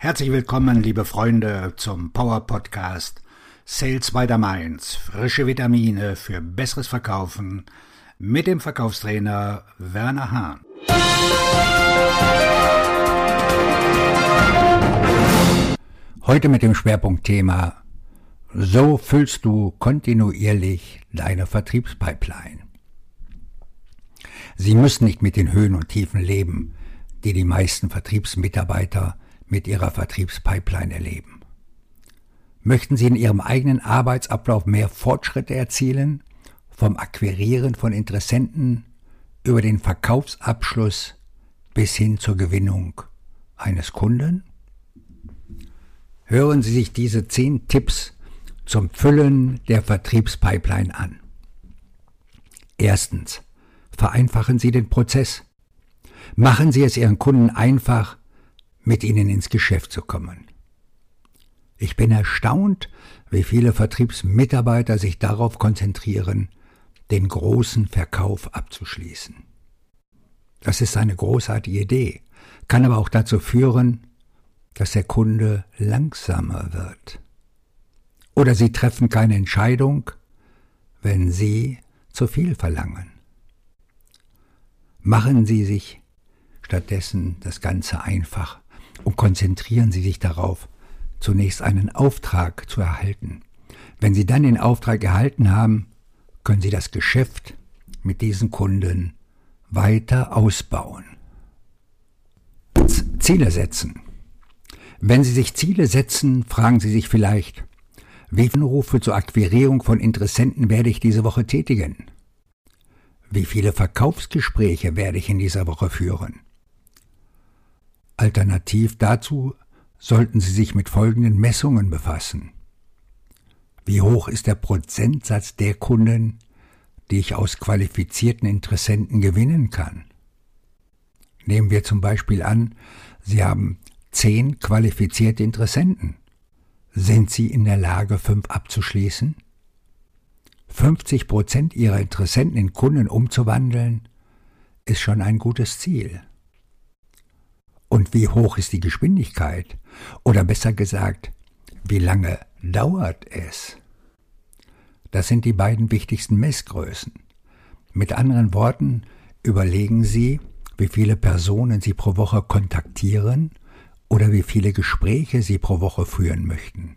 Herzlich willkommen, liebe Freunde, zum Power Podcast Sales by the Mainz. Frische Vitamine für besseres Verkaufen mit dem Verkaufstrainer Werner Hahn. Heute mit dem Schwerpunktthema So füllst du kontinuierlich deine Vertriebspipeline. Sie müssen nicht mit den Höhen und Tiefen leben, die die meisten Vertriebsmitarbeiter mit Ihrer Vertriebspipeline erleben? Möchten Sie in Ihrem eigenen Arbeitsablauf mehr Fortschritte erzielen, vom Akquirieren von Interessenten über den Verkaufsabschluss bis hin zur Gewinnung eines Kunden? Hören Sie sich diese zehn Tipps zum Füllen der Vertriebspipeline an. Erstens. Vereinfachen Sie den Prozess. Machen Sie es Ihren Kunden einfach, mit ihnen ins Geschäft zu kommen. Ich bin erstaunt, wie viele Vertriebsmitarbeiter sich darauf konzentrieren, den großen Verkauf abzuschließen. Das ist eine großartige Idee, kann aber auch dazu führen, dass der Kunde langsamer wird. Oder Sie treffen keine Entscheidung, wenn Sie zu viel verlangen. Machen Sie sich stattdessen das Ganze einfach und konzentrieren Sie sich darauf, zunächst einen Auftrag zu erhalten. Wenn Sie dann den Auftrag erhalten haben, können Sie das Geschäft mit diesen Kunden weiter ausbauen. Ziele setzen. Wenn Sie sich Ziele setzen, fragen Sie sich vielleicht, wie viele Rufe zur Akquirierung von Interessenten werde ich diese Woche tätigen? Wie viele Verkaufsgespräche werde ich in dieser Woche führen? Alternativ dazu sollten Sie sich mit folgenden Messungen befassen. Wie hoch ist der Prozentsatz der Kunden, die ich aus qualifizierten Interessenten gewinnen kann? Nehmen wir zum Beispiel an, Sie haben zehn qualifizierte Interessenten. Sind Sie in der Lage, fünf abzuschließen? 50 Prozent Ihrer Interessenten in Kunden umzuwandeln, ist schon ein gutes Ziel. Und wie hoch ist die Geschwindigkeit? Oder besser gesagt, wie lange dauert es? Das sind die beiden wichtigsten Messgrößen. Mit anderen Worten, überlegen Sie, wie viele Personen Sie pro Woche kontaktieren oder wie viele Gespräche Sie pro Woche führen möchten.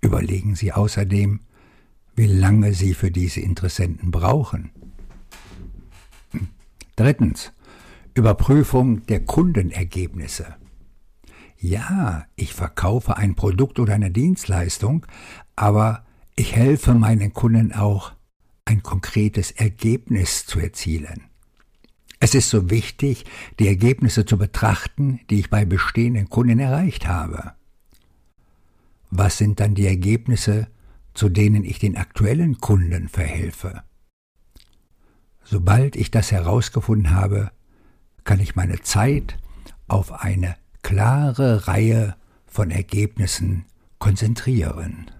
Überlegen Sie außerdem, wie lange Sie für diese Interessenten brauchen. Drittens, Überprüfung der Kundenergebnisse. Ja, ich verkaufe ein Produkt oder eine Dienstleistung, aber ich helfe meinen Kunden auch, ein konkretes Ergebnis zu erzielen. Es ist so wichtig, die Ergebnisse zu betrachten, die ich bei bestehenden Kunden erreicht habe. Was sind dann die Ergebnisse, zu denen ich den aktuellen Kunden verhelfe? Sobald ich das herausgefunden habe, kann ich meine Zeit auf eine klare Reihe von Ergebnissen konzentrieren.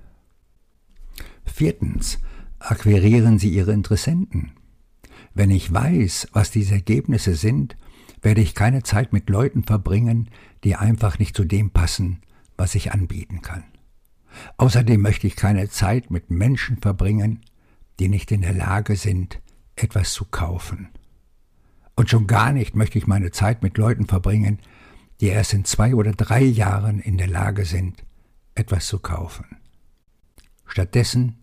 Viertens. Akquirieren Sie Ihre Interessenten. Wenn ich weiß, was diese Ergebnisse sind, werde ich keine Zeit mit Leuten verbringen, die einfach nicht zu dem passen, was ich anbieten kann. Außerdem möchte ich keine Zeit mit Menschen verbringen, die nicht in der Lage sind, etwas zu kaufen. Und schon gar nicht möchte ich meine Zeit mit Leuten verbringen, die erst in zwei oder drei Jahren in der Lage sind, etwas zu kaufen. Stattdessen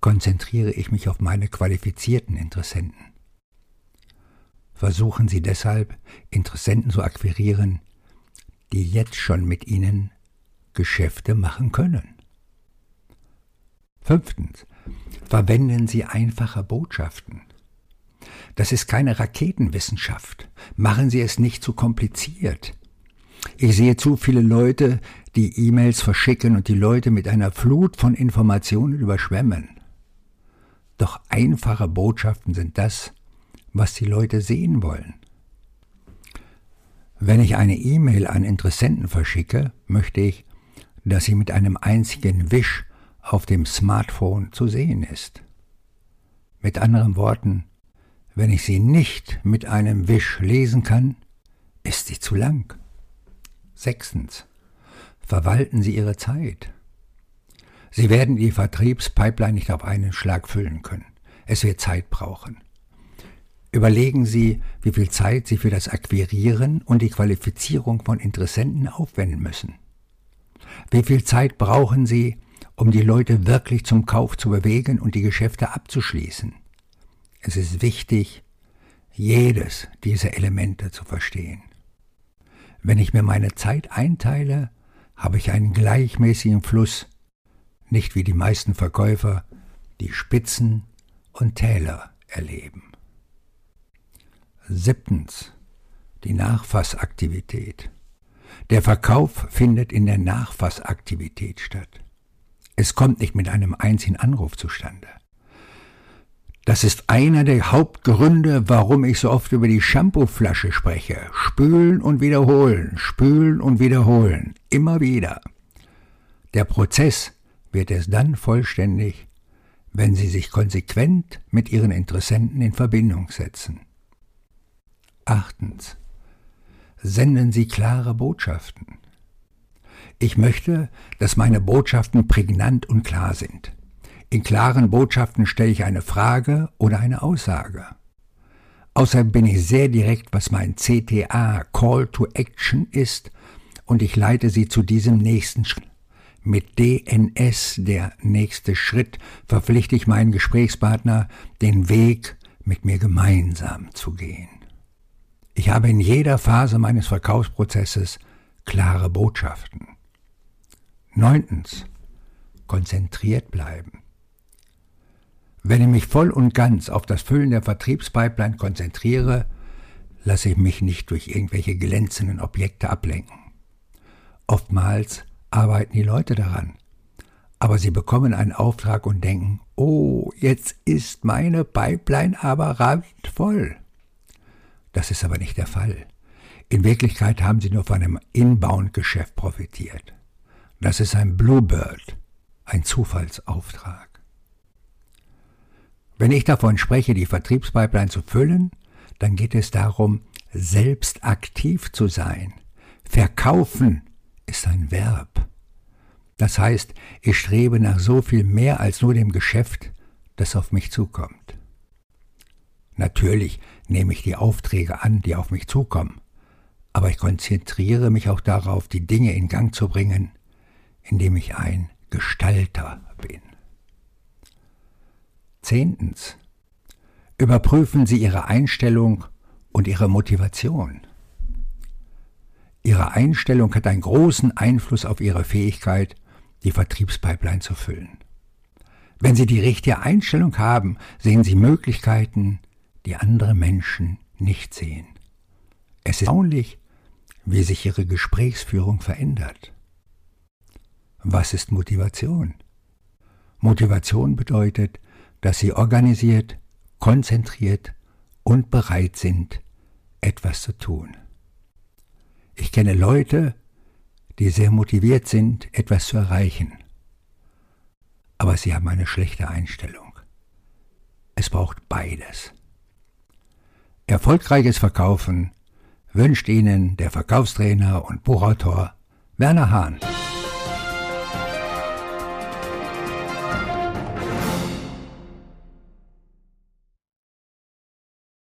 konzentriere ich mich auf meine qualifizierten Interessenten. Versuchen Sie deshalb, Interessenten zu akquirieren, die jetzt schon mit Ihnen Geschäfte machen können. Fünftens. Verwenden Sie einfache Botschaften. Das ist keine Raketenwissenschaft. Machen Sie es nicht zu kompliziert. Ich sehe zu viele Leute, die E-Mails verschicken und die Leute mit einer Flut von Informationen überschwemmen. Doch einfache Botschaften sind das, was die Leute sehen wollen. Wenn ich eine E-Mail an Interessenten verschicke, möchte ich, dass sie mit einem einzigen Wisch auf dem Smartphone zu sehen ist. Mit anderen Worten, wenn ich sie nicht mit einem Wisch lesen kann, ist sie zu lang. Sechstens. verwalten Sie Ihre Zeit. Sie werden die Vertriebspipeline nicht auf einen Schlag füllen können. Es wird Zeit brauchen. Überlegen Sie, wie viel Zeit Sie für das Akquirieren und die Qualifizierung von Interessenten aufwenden müssen. Wie viel Zeit brauchen Sie, um die Leute wirklich zum Kauf zu bewegen und die Geschäfte abzuschließen? Es ist wichtig, jedes dieser Elemente zu verstehen. Wenn ich mir meine Zeit einteile, habe ich einen gleichmäßigen Fluss, nicht wie die meisten Verkäufer, die Spitzen und Täler erleben. Siebtens. Die Nachfassaktivität. Der Verkauf findet in der Nachfassaktivität statt. Es kommt nicht mit einem einzigen Anruf zustande. Das ist einer der Hauptgründe, warum ich so oft über die Shampooflasche spreche. Spülen und wiederholen, spülen und wiederholen, immer wieder. Der Prozess wird es dann vollständig, wenn Sie sich konsequent mit Ihren Interessenten in Verbindung setzen. Achtens. Senden Sie klare Botschaften. Ich möchte, dass meine Botschaften prägnant und klar sind. In klaren Botschaften stelle ich eine Frage oder eine Aussage. Außerdem bin ich sehr direkt, was mein CTA Call to Action ist, und ich leite Sie zu diesem nächsten Schritt. Mit DNS, der nächste Schritt, verpflichte ich meinen Gesprächspartner, den Weg mit mir gemeinsam zu gehen. Ich habe in jeder Phase meines Verkaufsprozesses klare Botschaften. Neuntens. Konzentriert bleiben. Wenn ich mich voll und ganz auf das Füllen der Vertriebspipeline konzentriere, lasse ich mich nicht durch irgendwelche glänzenden Objekte ablenken. Oftmals arbeiten die Leute daran, aber sie bekommen einen Auftrag und denken, oh, jetzt ist meine Pipeline aber randvoll. Das ist aber nicht der Fall. In Wirklichkeit haben sie nur von einem Inbound-Geschäft profitiert. Das ist ein Bluebird, ein Zufallsauftrag. Wenn ich davon spreche, die Vertriebspipeline zu füllen, dann geht es darum, selbst aktiv zu sein. Verkaufen ist ein Verb. Das heißt, ich strebe nach so viel mehr als nur dem Geschäft, das auf mich zukommt. Natürlich nehme ich die Aufträge an, die auf mich zukommen, aber ich konzentriere mich auch darauf, die Dinge in Gang zu bringen, indem ich ein Gestalter bin. Zehntens. Überprüfen Sie Ihre Einstellung und Ihre Motivation. Ihre Einstellung hat einen großen Einfluss auf Ihre Fähigkeit, die Vertriebspipeline zu füllen. Wenn Sie die richtige Einstellung haben, sehen Sie Möglichkeiten, die andere Menschen nicht sehen. Es ist erstaunlich, wie sich Ihre Gesprächsführung verändert. Was ist Motivation? Motivation bedeutet, dass sie organisiert, konzentriert und bereit sind, etwas zu tun. Ich kenne Leute, die sehr motiviert sind, etwas zu erreichen, aber sie haben eine schlechte Einstellung. Es braucht beides. Erfolgreiches Verkaufen wünscht Ihnen der Verkaufstrainer und Buchautor Werner Hahn.